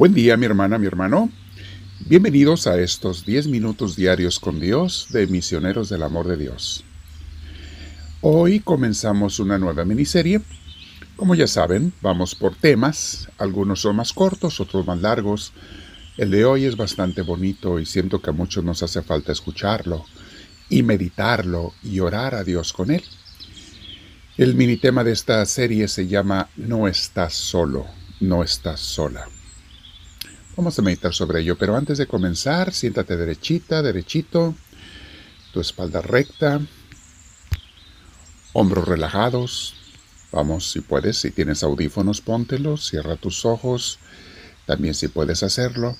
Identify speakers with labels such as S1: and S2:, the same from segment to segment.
S1: Buen día mi hermana, mi hermano. Bienvenidos a estos 10 minutos diarios con Dios de Misioneros del Amor de Dios. Hoy comenzamos una nueva miniserie. Como ya saben, vamos por temas. Algunos son más cortos, otros más largos. El de hoy es bastante bonito y siento que a muchos nos hace falta escucharlo y meditarlo y orar a Dios con él. El mini tema de esta serie se llama No estás solo, no estás sola. Vamos a meditar sobre ello, pero antes de comenzar, siéntate derechita, derechito, tu espalda recta, hombros relajados. Vamos, si puedes, si tienes audífonos, póntelos, cierra tus ojos, también si puedes hacerlo.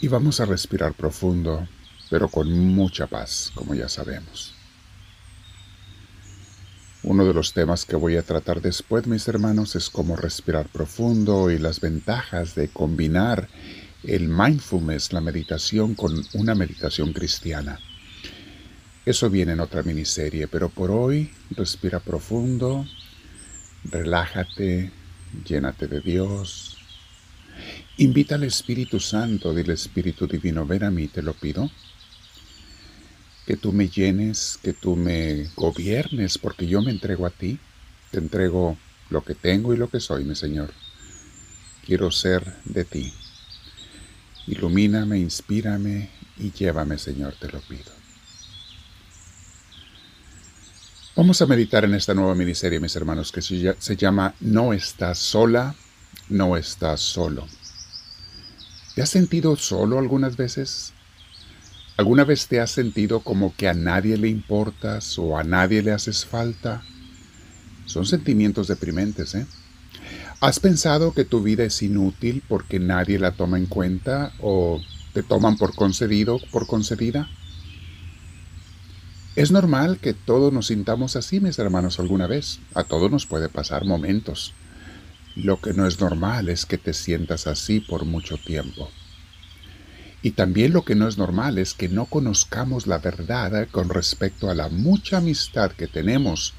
S1: Y vamos a respirar profundo, pero con mucha paz, como ya sabemos. Uno de los temas que voy a tratar después, mis hermanos, es cómo respirar profundo y las ventajas de combinar el mindfulness, la meditación, con una meditación cristiana. Eso viene en otra miniserie, pero por hoy respira profundo, relájate, llénate de Dios. Invita al Espíritu Santo, dile Espíritu Divino, ven a mí, te lo pido que tú me llenes, que tú me gobiernes, porque yo me entrego a ti, te entrego lo que tengo y lo que soy, mi Señor. Quiero ser de ti. Ilumíname, inspírame y llévame, Señor, te lo pido. Vamos a meditar en esta nueva miniserie, mis hermanos, que se llama No estás sola, no estás solo. ¿Te has sentido solo algunas veces? ¿Alguna vez te has sentido como que a nadie le importas o a nadie le haces falta? Son sentimientos deprimentes, ¿eh? ¿Has pensado que tu vida es inútil porque nadie la toma en cuenta o te toman por concedido, por concedida? Es normal que todos nos sintamos así, mis hermanos, alguna vez. A todos nos puede pasar momentos. Lo que no es normal es que te sientas así por mucho tiempo. Y también lo que no es normal es que no conozcamos la verdad con respecto a la mucha amistad que tenemos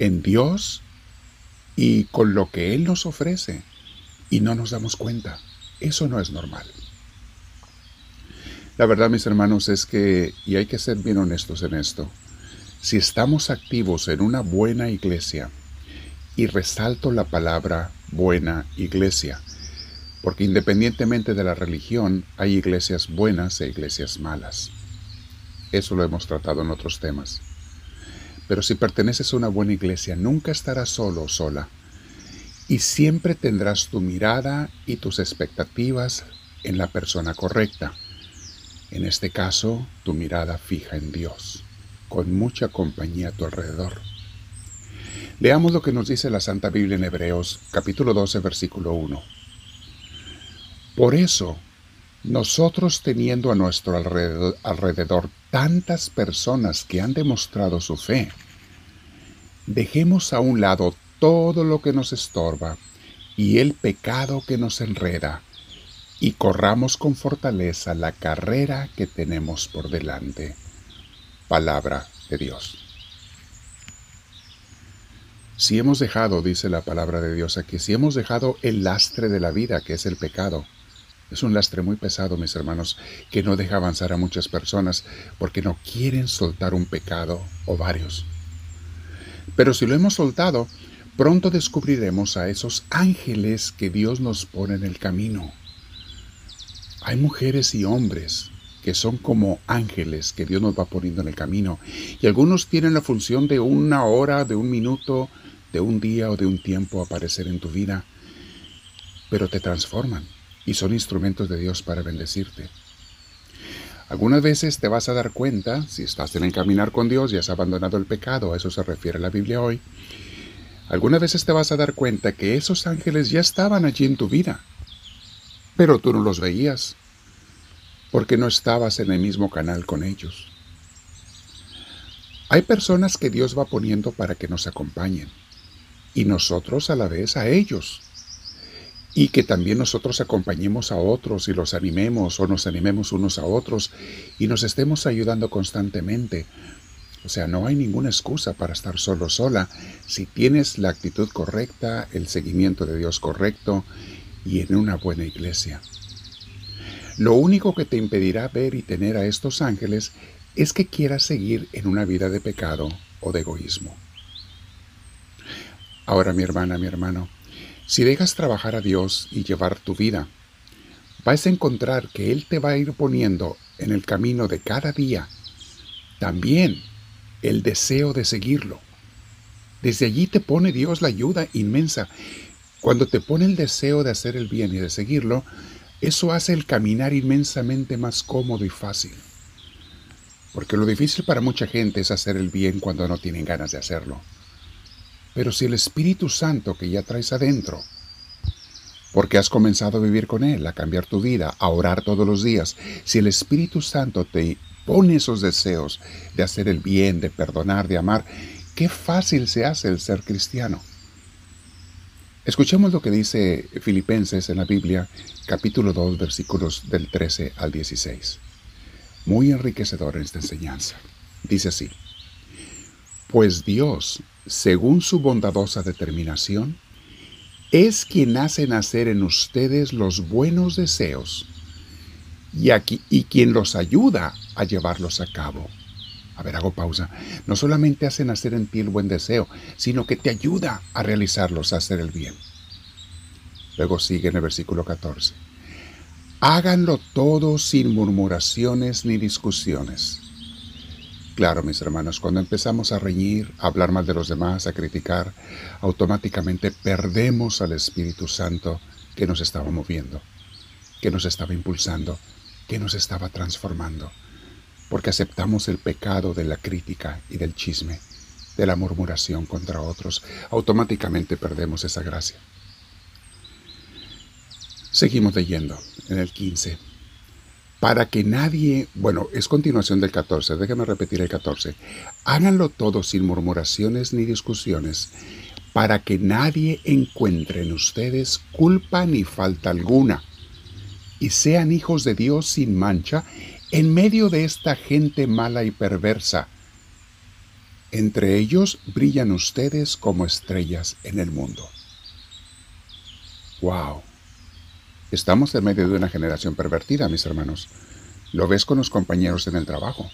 S1: en Dios y con lo que Él nos ofrece y no nos damos cuenta. Eso no es normal. La verdad, mis hermanos, es que, y hay que ser bien honestos en esto, si estamos activos en una buena iglesia, y resalto la palabra buena iglesia, porque independientemente de la religión, hay iglesias buenas e iglesias malas. Eso lo hemos tratado en otros temas. Pero si perteneces a una buena iglesia, nunca estarás solo o sola, y siempre tendrás tu mirada y tus expectativas en la persona correcta. En este caso, tu mirada fija en Dios, con mucha compañía a tu alrededor. Leamos lo que nos dice la Santa Biblia en Hebreos, capítulo 12, versículo 1. Por eso, nosotros teniendo a nuestro alrededor, tantas personas que han demostrado su fe, dejemos a un lado todo lo que nos estorba y el pecado que nos enreda, y corramos con fortaleza la carrera que tenemos por delante. Palabra de Dios. Si hemos dejado, dice la palabra de Dios aquí, si hemos dejado el lastre de la vida, que es el pecado, es un lastre muy pesado, mis hermanos, que no deja avanzar a muchas personas porque no quieren soltar un pecado o varios. Pero si lo hemos soltado, pronto descubriremos a esos ángeles que Dios nos pone en el camino. Hay mujeres y hombres que son como ángeles que Dios nos va poniendo en el camino. Y algunos tienen la función de una hora, de un minuto, de un día o de un tiempo aparecer en tu vida, pero te transforman y son instrumentos de Dios para bendecirte. Algunas veces te vas a dar cuenta, si estás en el caminar con Dios y has abandonado el pecado, a eso se refiere la Biblia hoy, algunas veces te vas a dar cuenta que esos ángeles ya estaban allí en tu vida, pero tú no los veías, porque no estabas en el mismo canal con ellos. Hay personas que Dios va poniendo para que nos acompañen, y nosotros a la vez a ellos y que también nosotros acompañemos a otros y los animemos o nos animemos unos a otros y nos estemos ayudando constantemente. O sea, no hay ninguna excusa para estar solo sola si tienes la actitud correcta, el seguimiento de Dios correcto y en una buena iglesia. Lo único que te impedirá ver y tener a estos ángeles es que quieras seguir en una vida de pecado o de egoísmo. Ahora, mi hermana, mi hermano, si dejas trabajar a Dios y llevar tu vida, vas a encontrar que Él te va a ir poniendo en el camino de cada día también el deseo de seguirlo. Desde allí te pone Dios la ayuda inmensa. Cuando te pone el deseo de hacer el bien y de seguirlo, eso hace el caminar inmensamente más cómodo y fácil. Porque lo difícil para mucha gente es hacer el bien cuando no tienen ganas de hacerlo. Pero si el Espíritu Santo que ya traes adentro, porque has comenzado a vivir con Él, a cambiar tu vida, a orar todos los días, si el Espíritu Santo te pone esos deseos de hacer el bien, de perdonar, de amar, qué fácil se hace el ser cristiano. Escuchemos lo que dice Filipenses en la Biblia, capítulo 2, versículos del 13 al 16. Muy enriquecedor esta enseñanza. Dice así, pues Dios, según su bondadosa determinación, es quien hace nacer en ustedes los buenos deseos y, quien los ayuda a llevarlos a cabo. A ver, hago pausa. No solamente hace nacer en ti el buen deseo, sino que te ayuda a realizarlos, a hacer el bien. Luego sigue en el versículo 14. Háganlo todo sin murmuraciones ni discusiones. Claro, mis hermanos, cuando empezamos a reñir, a hablar mal de los demás, a criticar, automáticamente perdemos al Espíritu Santo que nos estaba moviendo, que nos estaba impulsando, que nos estaba transformando porque aceptamos el pecado de la crítica y del chisme, de la murmuración contra otros, automáticamente perdemos esa gracia. Seguimos leyendo en el 15. Para que nadie, bueno, es continuación del 14, déjame repetir el 14. Háganlo todo sin murmuraciones ni discusiones, para que nadie encuentre en ustedes culpa ni falta alguna, y sean hijos de Dios sin mancha en medio de esta gente mala y perversa. Entre ellos brillan ustedes como estrellas en el mundo. ¡Wow! Estamos en medio de una generación pervertida, mis hermanos. Lo ves con los compañeros en el trabajo.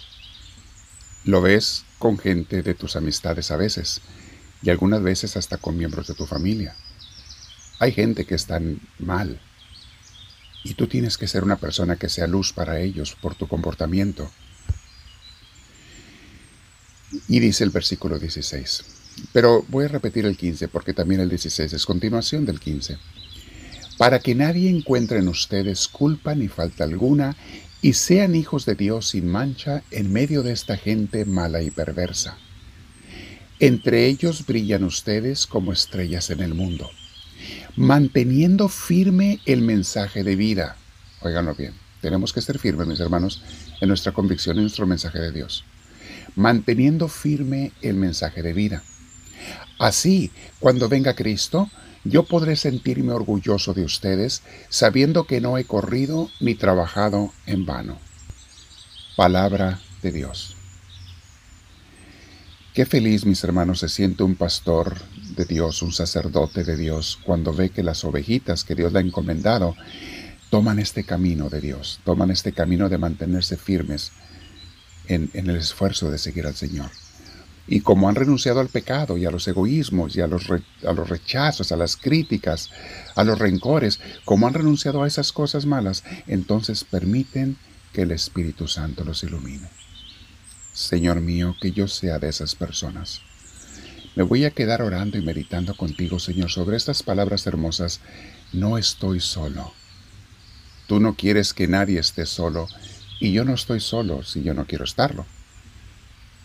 S1: Lo ves con gente de tus amistades a veces y algunas veces hasta con miembros de tu familia. Hay gente que está mal, y tú tienes que ser una persona que sea luz para ellos por tu comportamiento. Y dice el versículo 16. Pero voy a repetir el 15 porque también el 16 es continuación del 15. Para que nadie encuentre en ustedes culpa ni falta alguna y sean hijos de Dios sin mancha en medio de esta gente mala y perversa. Entre ellos brillan ustedes como estrellas en el mundo manteniendo firme el mensaje de vida. Óiganlo bien, tenemos que ser firmes, mis hermanos, en nuestra convicción y nuestro mensaje de Dios. Manteniendo firme el mensaje de vida. Así, cuando venga Cristo, yo podré sentirme orgulloso de ustedes, sabiendo que no he corrido ni trabajado en vano. Palabra de Dios. Qué feliz, mis hermanos, se siente un pastor de Dios, un sacerdote de Dios, cuando ve que las ovejitas que Dios le ha encomendado toman este camino de Dios, toman este camino de mantenerse firmes en, el esfuerzo de seguir al Señor. Y como han renunciado al pecado y a los egoísmos y a los, a los rechazos, a las críticas, a los rencores, como han renunciado a esas cosas malas, entonces permiten que el Espíritu Santo los ilumine. Señor mío, que yo sea de esas personas. Me voy a quedar orando y meditando contigo, Señor, sobre estas palabras hermosas. No estoy solo. Tú no quieres que nadie esté solo, y yo no estoy solo si yo no quiero estarlo.